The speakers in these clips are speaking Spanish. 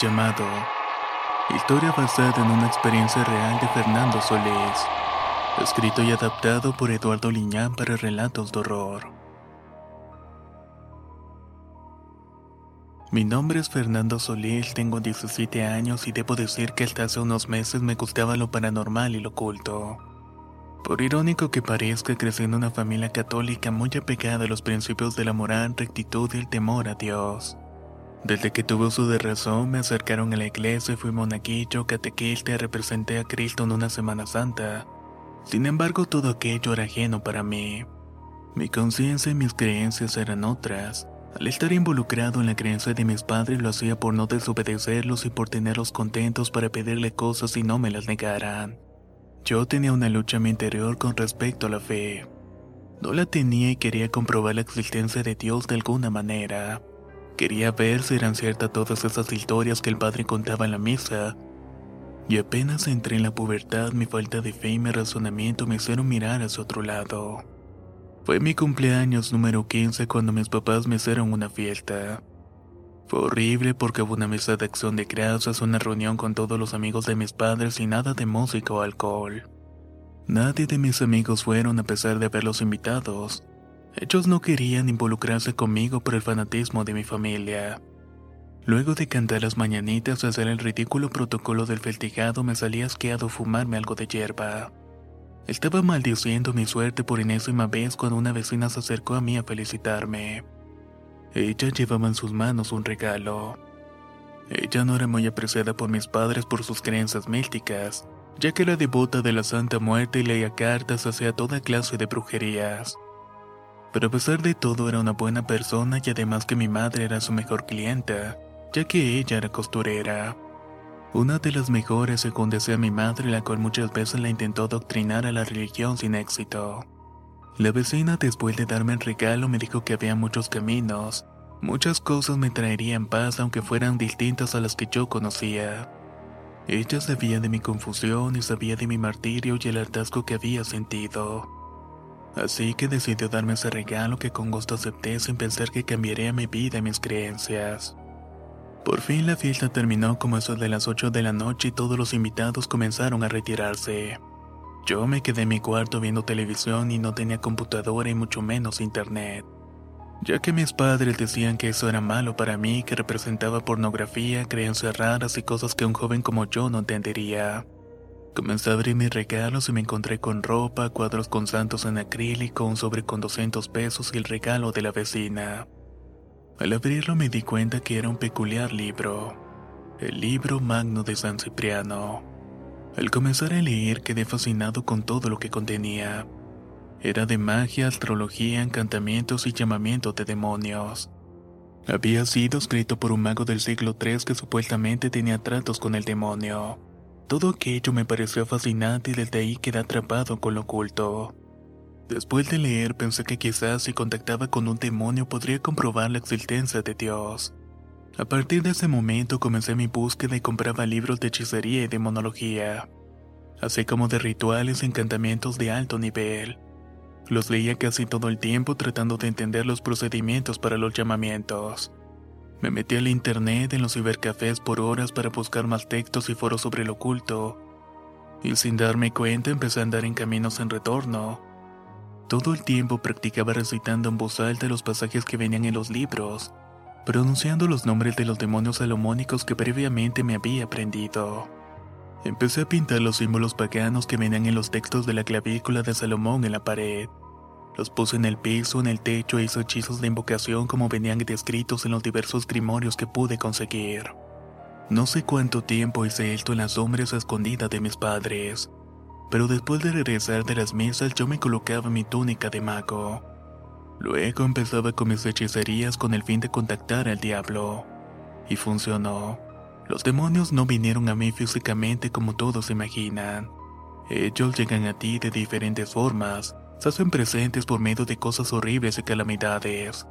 llamado. Historia basada en una experiencia real de Fernando Solís. Escrito y adaptado por Eduardo Liñán para relatos de horror. Mi nombre es Fernando Solís, tengo 17 años y debo decir que hasta hace unos meses me gustaba lo paranormal y lo oculto. Por irónico que parezca, crecí en una familia católica muy apegada a los principios de la moral, rectitud y el temor a Dios. Desde que tuve uso de razón, me acercaron a la iglesia y fui monaguillo, catequista y representé a Cristo en una Semana Santa. Sin embargo, todo aquello era ajeno para mí. Mi conciencia y mis creencias eran otras. Al estar involucrado en la creencia de mis padres, lo hacía por no desobedecerlos y por tenerlos contentos para pedirle cosas y no me las negaran. Yo tenía una lucha en mi interior con respecto a la fe. No la tenía y quería comprobar la existencia de Dios de alguna manera. Quería ver si eran ciertas todas esas historias que el padre contaba en la misa. Y apenas entré en la pubertad, mi falta de fe y mi razonamiento me hicieron mirar hacia otro lado. Fue mi cumpleaños número 15 cuando mis papás me hicieron una fiesta. Fue horrible porque hubo una mesa de acción de gracias, una reunión con todos los amigos de mis padres y nada de música o alcohol. Nadie de mis amigos fueron a pesar de haberlos invitados. Ellos no querían involucrarse conmigo por el fanatismo de mi familia. Luego de cantar las mañanitas y hacer el ridículo protocolo del festejado, me salí asqueado fumarme algo de hierba. Estaba maldiciendo mi suerte por enésima vez cuando una vecina se acercó a mí a felicitarme. Ella llevaba en sus manos un regalo. Ella no era muy apreciada por mis padres por sus creencias místicas, ya que era devota de la Santa Muerte y leía cartas hacia toda clase de brujerías pero a pesar de todo era una buena persona y además que mi madre era su mejor clienta, ya que ella era costurera. Una de las mejores según decía mi madre, la cual muchas veces la intentó adoctrinar a la religión sin éxito. La vecina después de darme el regalo me dijo que había muchos caminos, muchas cosas me traerían paz aunque fueran distintas a las que yo conocía. Ella sabía de mi confusión y sabía de mi martirio y el hartazgo que había sentido. Así que decidió darme ese regalo que con gusto acepté sin pensar que cambiaría mi vida y mis creencias. Por fin la fiesta terminó como eso de las 8 de la noche y todos los invitados comenzaron a retirarse. Yo me quedé en mi cuarto viendo televisión y no tenía computadora y mucho menos internet. Ya que mis padres decían que eso era malo para mí, que representaba pornografía, creencias raras y cosas que un joven como yo no entendería. Comencé a abrir mis regalos y me encontré con ropa, cuadros con santos en acrílico, un sobre con 200 pesos y el regalo de la vecina. Al abrirlo me di cuenta que era un peculiar libro, el libro magno de San Cipriano. Al comenzar a leer quedé fascinado con todo lo que contenía. Era de magia, astrología, encantamientos y llamamientos de demonios. Había sido escrito por un mago del siglo III que supuestamente tenía tratos con el demonio. Todo aquello me pareció fascinante y desde ahí quedé atrapado con lo oculto. Después de leer pensé que quizás si contactaba con un demonio podría comprobar la existencia de Dios. A partir de ese momento comencé mi búsqueda y compraba libros de hechicería y demonología, así como de rituales y encantamientos de alto nivel. Los leía casi todo el tiempo tratando de entender los procedimientos para los llamamientos. Me metí al internet en los cibercafés por horas para buscar más textos y foros sobre lo oculto, y sin darme cuenta empecé a andar en caminos en retorno. Todo el tiempo practicaba recitando en voz alta los pasajes que venían en los libros, pronunciando los nombres de los demonios salomónicos que previamente me había aprendido. Empecé a pintar los símbolos paganos que venían en los textos de la clavícula de Salomón en la pared. Los puse en el piso, en el techo e hice hechizos de invocación como venían descritos en los diversos grimorios que pude conseguir. No sé cuánto tiempo hice esto en las sombras escondidas de mis padres, pero después de regresar de las mesas yo me colocaba mi túnica de mago. Luego empezaba con mis hechicerías con el fin de contactar al diablo. Y funcionó. Los demonios no vinieron a mí físicamente como todos imaginan. Ellos llegan a ti de diferentes formas, se hacen presentes por medio de cosas horribles y calamidades.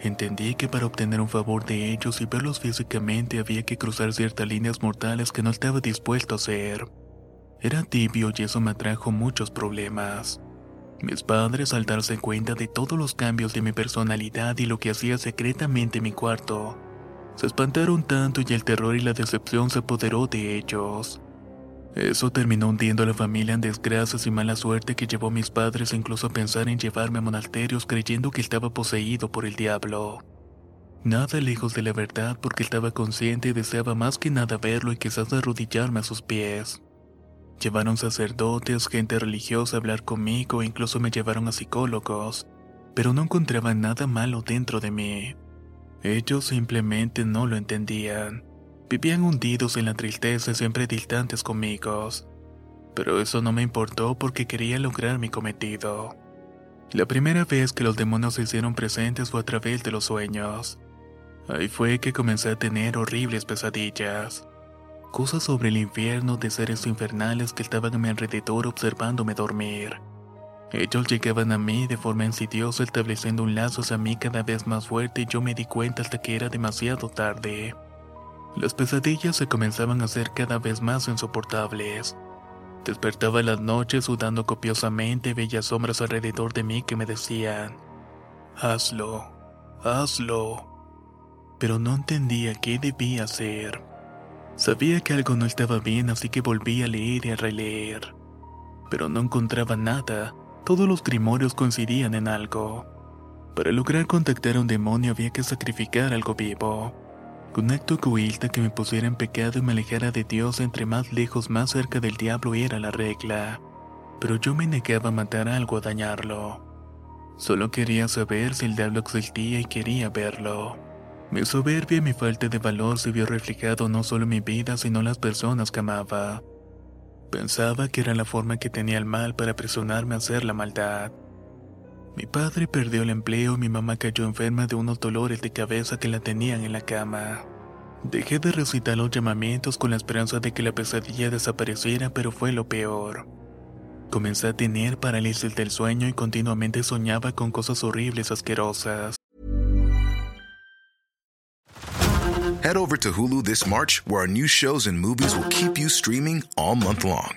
Entendí que para obtener un favor de ellos y verlos físicamente había que cruzar ciertas líneas mortales que no estaba dispuesto a hacer. Era tibio y eso me trajo muchos problemas. Mis padres, al darse cuenta de todos los cambios de mi personalidad y lo que hacía secretamente en mi cuarto, se espantaron tanto y el terror y la decepción se apoderó de ellos. Eso terminó hundiendo a la familia en desgracias y mala suerte que llevó a mis padres incluso a pensar en llevarme a monasterios creyendo que estaba poseído por el diablo. Nada lejos de la verdad porque estaba consciente y deseaba más que nada verlo y quizás arrodillarme a sus pies. Llevaron sacerdotes, gente religiosa a hablar conmigo e incluso me llevaron a psicólogos, pero no encontraban nada malo dentro de mí. Ellos simplemente no lo entendían. Vivían hundidos en la tristeza y siempre distantes conmigo. Pero eso no me importó porque quería lograr mi cometido. La primera vez que los demonios se hicieron presentes fue a través de los sueños. Ahí fue que comencé a tener horribles pesadillas. Cosas sobre el infierno de seres infernales que estaban a mi alrededor observándome dormir. Ellos llegaban a mí de forma insidiosa estableciendo un lazo hacia mí cada vez más fuerte y yo me di cuenta hasta que era demasiado tarde. Las pesadillas se comenzaban a hacer cada vez más insoportables. Despertaba las noches sudando copiosamente veía sombras alrededor de mí que me decían, hazlo, hazlo. Pero no entendía qué debía hacer. Sabía que algo no estaba bien así que volví a leer y a releer. Pero no encontraba nada, todos los grimorios coincidían en algo. Para lograr contactar a un demonio había que sacrificar algo vivo. Un acto egoísta que me pusiera en pecado y me alejara de Dios entre más lejos más cerca del diablo era la regla. Pero yo me negaba a matar algo o dañarlo. Solo quería saber si el diablo existía y quería verlo. Mi soberbia y mi falta de valor se vio reflejado no solo en mi vida, sino en las personas que amaba. Pensaba que era la forma que tenía el mal para presionarme a hacer la maldad. Mi padre perdió el empleo y mi mamá cayó enferma de unos dolores de cabeza que la tenían en la cama. Dejé de recitar los llamamientos con la esperanza de que la pesadilla desapareciera, pero fue lo peor. Comencé a tener parálisis del sueño y continuamente soñaba con cosas horribles asquerosas. Head over to Hulu this March, where our new shows and movies will keep you streaming all month long.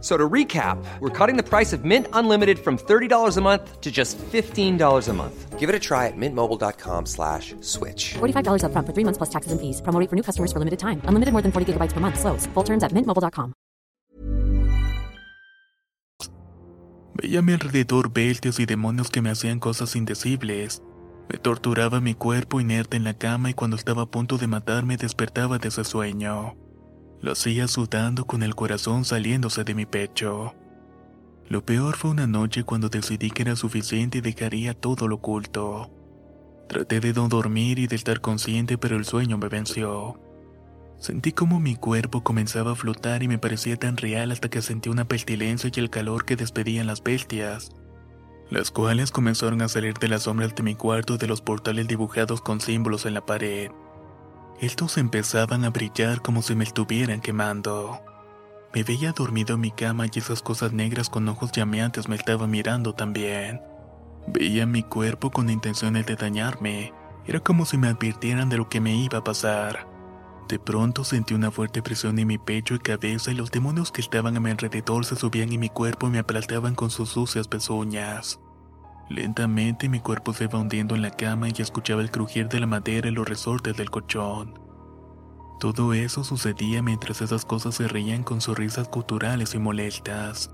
So to recap, we're cutting the price of Mint Unlimited from $30 a month to just $15 a month. Give it a try at mintmobile.com slash switch. $45 up front for three months plus taxes and fees. Promo rate for new customers for limited time. Unlimited more than 40 gigabytes per month. Slows. Full terms at mintmobile.com. Veía a mi alrededor bestias y demonios que me hacían cosas indecibles. Me torturaba mi cuerpo inerte en la cama y cuando estaba a punto de matarme despertaba de ese sueño. Lo hacía sudando con el corazón saliéndose de mi pecho. Lo peor fue una noche cuando decidí que era suficiente y dejaría todo lo oculto. Traté de no dormir y de estar consciente, pero el sueño me venció. Sentí como mi cuerpo comenzaba a flotar y me parecía tan real hasta que sentí una pestilencia y el calor que despedían las bestias, las cuales comenzaron a salir de las sombras de mi cuarto y de los portales dibujados con símbolos en la pared. Estos empezaban a brillar como si me estuvieran quemando. Me veía dormido en mi cama y esas cosas negras con ojos llameantes me estaban mirando también. Veía mi cuerpo con intenciones de dañarme, Era como si me advirtieran de lo que me iba a pasar. De pronto sentí una fuerte presión en mi pecho y cabeza y los demonios que estaban a mi alrededor se subían en mi cuerpo y me aplastaban con sus sucias pezuñas. Lentamente mi cuerpo se iba hundiendo en la cama y escuchaba el crujir de la madera y los resortes del colchón. Todo eso sucedía mientras esas cosas se reían con sonrisas culturales y molestas.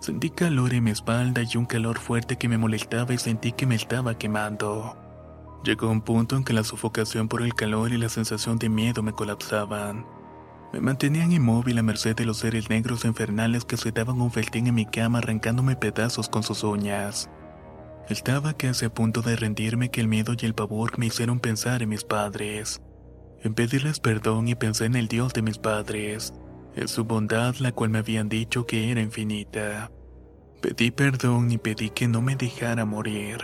Sentí calor en mi espalda y un calor fuerte que me molestaba y sentí que me estaba quemando. Llegó un punto en que la sofocación por el calor y la sensación de miedo me colapsaban. Me mantenían inmóvil a merced de los seres negros infernales que se daban un feltín en mi cama arrancándome pedazos con sus uñas. Estaba casi a punto de rendirme que el miedo y el pavor me hicieron pensar en mis padres. En pedirles perdón y pensé en el Dios de mis padres, en su bondad la cual me habían dicho que era infinita. Pedí perdón y pedí que no me dejara morir.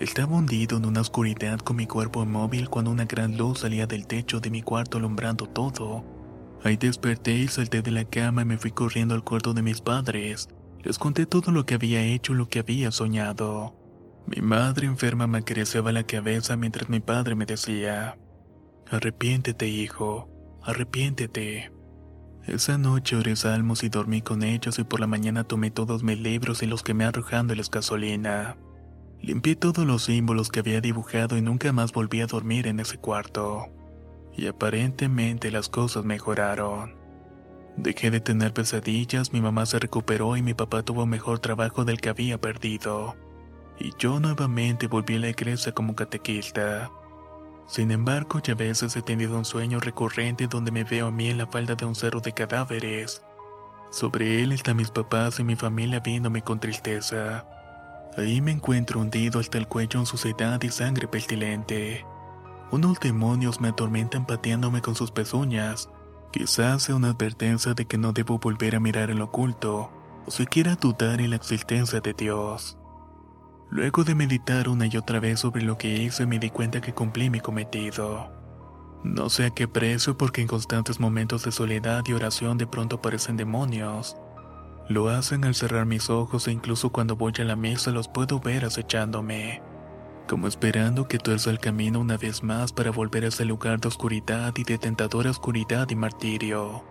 Estaba hundido en una oscuridad con mi cuerpo inmóvil cuando una gran luz salía del techo de mi cuarto alumbrando todo. Ahí desperté y salté de la cama y me fui corriendo al cuarto de mis padres. Les conté todo lo que había hecho y lo que había soñado. Mi madre enferma me acariciaba la cabeza mientras mi padre me decía, Arrepiéntete, hijo, arrepiéntete. Esa noche oré salmos y dormí con ellos y por la mañana tomé todos mis libros y los quemé arrojando la gasolina. Limpié todos los símbolos que había dibujado y nunca más volví a dormir en ese cuarto. Y aparentemente las cosas mejoraron. Dejé de tener pesadillas, mi mamá se recuperó y mi papá tuvo mejor trabajo del que había perdido. Y yo nuevamente volví a la iglesia como catequista. Sin embargo, ya a veces he tenido un sueño recurrente donde me veo a mí en la falda de un cerro de cadáveres. Sobre él están mis papás y mi familia viéndome con tristeza. Ahí me encuentro hundido hasta el cuello en suciedad y sangre pestilente. Unos demonios me atormentan pateándome con sus pezuñas. Quizás sea una advertencia de que no debo volver a mirar el oculto, o siquiera dudar en la existencia de Dios. Luego de meditar una y otra vez sobre lo que hice, me di cuenta que cumplí mi cometido. No sé a qué precio porque en constantes momentos de soledad y oración de pronto aparecen demonios. Lo hacen al cerrar mis ojos e incluso cuando voy a la mesa los puedo ver acechándome, como esperando que tuerza el camino una vez más para volver a ese lugar de oscuridad y de tentadora oscuridad y martirio.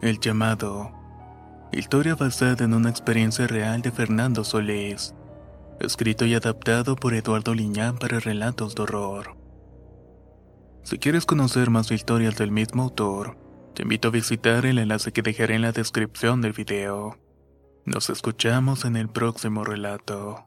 El llamado. Historia basada en una experiencia real de Fernando Solís. Escrito y adaptado por Eduardo Liñán para relatos de horror. Si quieres conocer más historias del mismo autor, te invito a visitar el enlace que dejaré en la descripción del video. Nos escuchamos en el próximo relato.